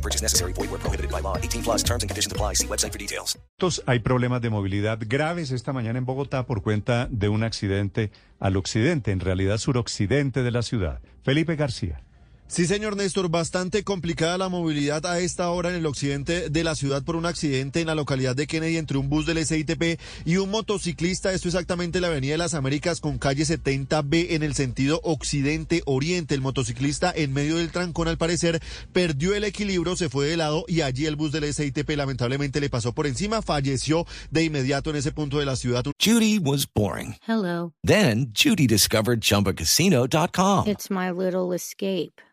No purchase necessary. Void where prohibited by law. 18 plus terms and conditions apply. See website for details. Hay problemas de movilidad graves esta mañana en Bogotá por cuenta de un accidente al occidente, en realidad suroccidente de la ciudad. Felipe García. Sí, señor Néstor, bastante complicada la movilidad a esta hora en el occidente de la ciudad por un accidente en la localidad de Kennedy entre un bus del SITP y un motociclista. Esto exactamente la Avenida de las Américas con calle 70B en el sentido occidente-oriente. El motociclista en medio del trancón al parecer perdió el equilibrio, se fue de lado y allí el bus del SITP lamentablemente le pasó por encima, falleció de inmediato en ese punto de la ciudad. Judy was boring. Hello. Then Judy discovered ChumbaCasino.com. It's my little escape.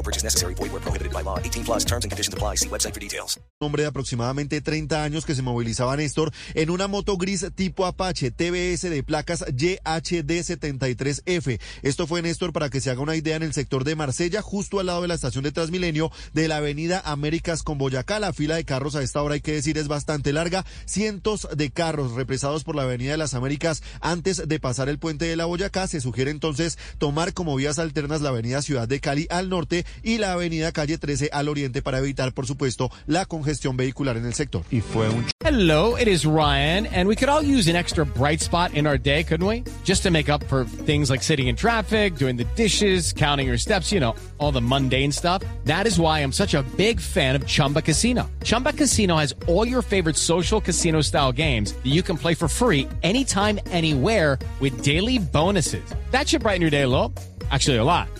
No purchase necessary. Void where prohibited by law. 18 plus terms and conditions apply. See website for details. Hombre de aproximadamente 30 años que se movilizaba Néstor en una moto gris tipo Apache TBS de placas YHD73F. Esto fue Néstor para que se haga una idea en el sector de Marsella, justo al lado de la estación de Transmilenio de la avenida Américas con Boyacá. La fila de carros a esta hora hay que decir es bastante larga. Cientos de carros represados por la avenida de las Américas antes de pasar el puente de la Boyacá. Se sugiere entonces tomar como vías alternas la avenida Ciudad de Cali al norte y la avenida Calle 13 al oriente para evitar, por supuesto, la congestión vehicular en el sector. Y fue un Hello, it is Ryan, and we could all use an extra bright spot in our day, couldn't we? Just to make up for things like sitting in traffic, doing the dishes, counting your steps, you know, all the mundane stuff. That is why I'm such a big fan of Chumba Casino. Chumba Casino has all your favorite social casino style games that you can play for free anytime, anywhere with daily bonuses. That should brighten your day a little. Actually, a lot.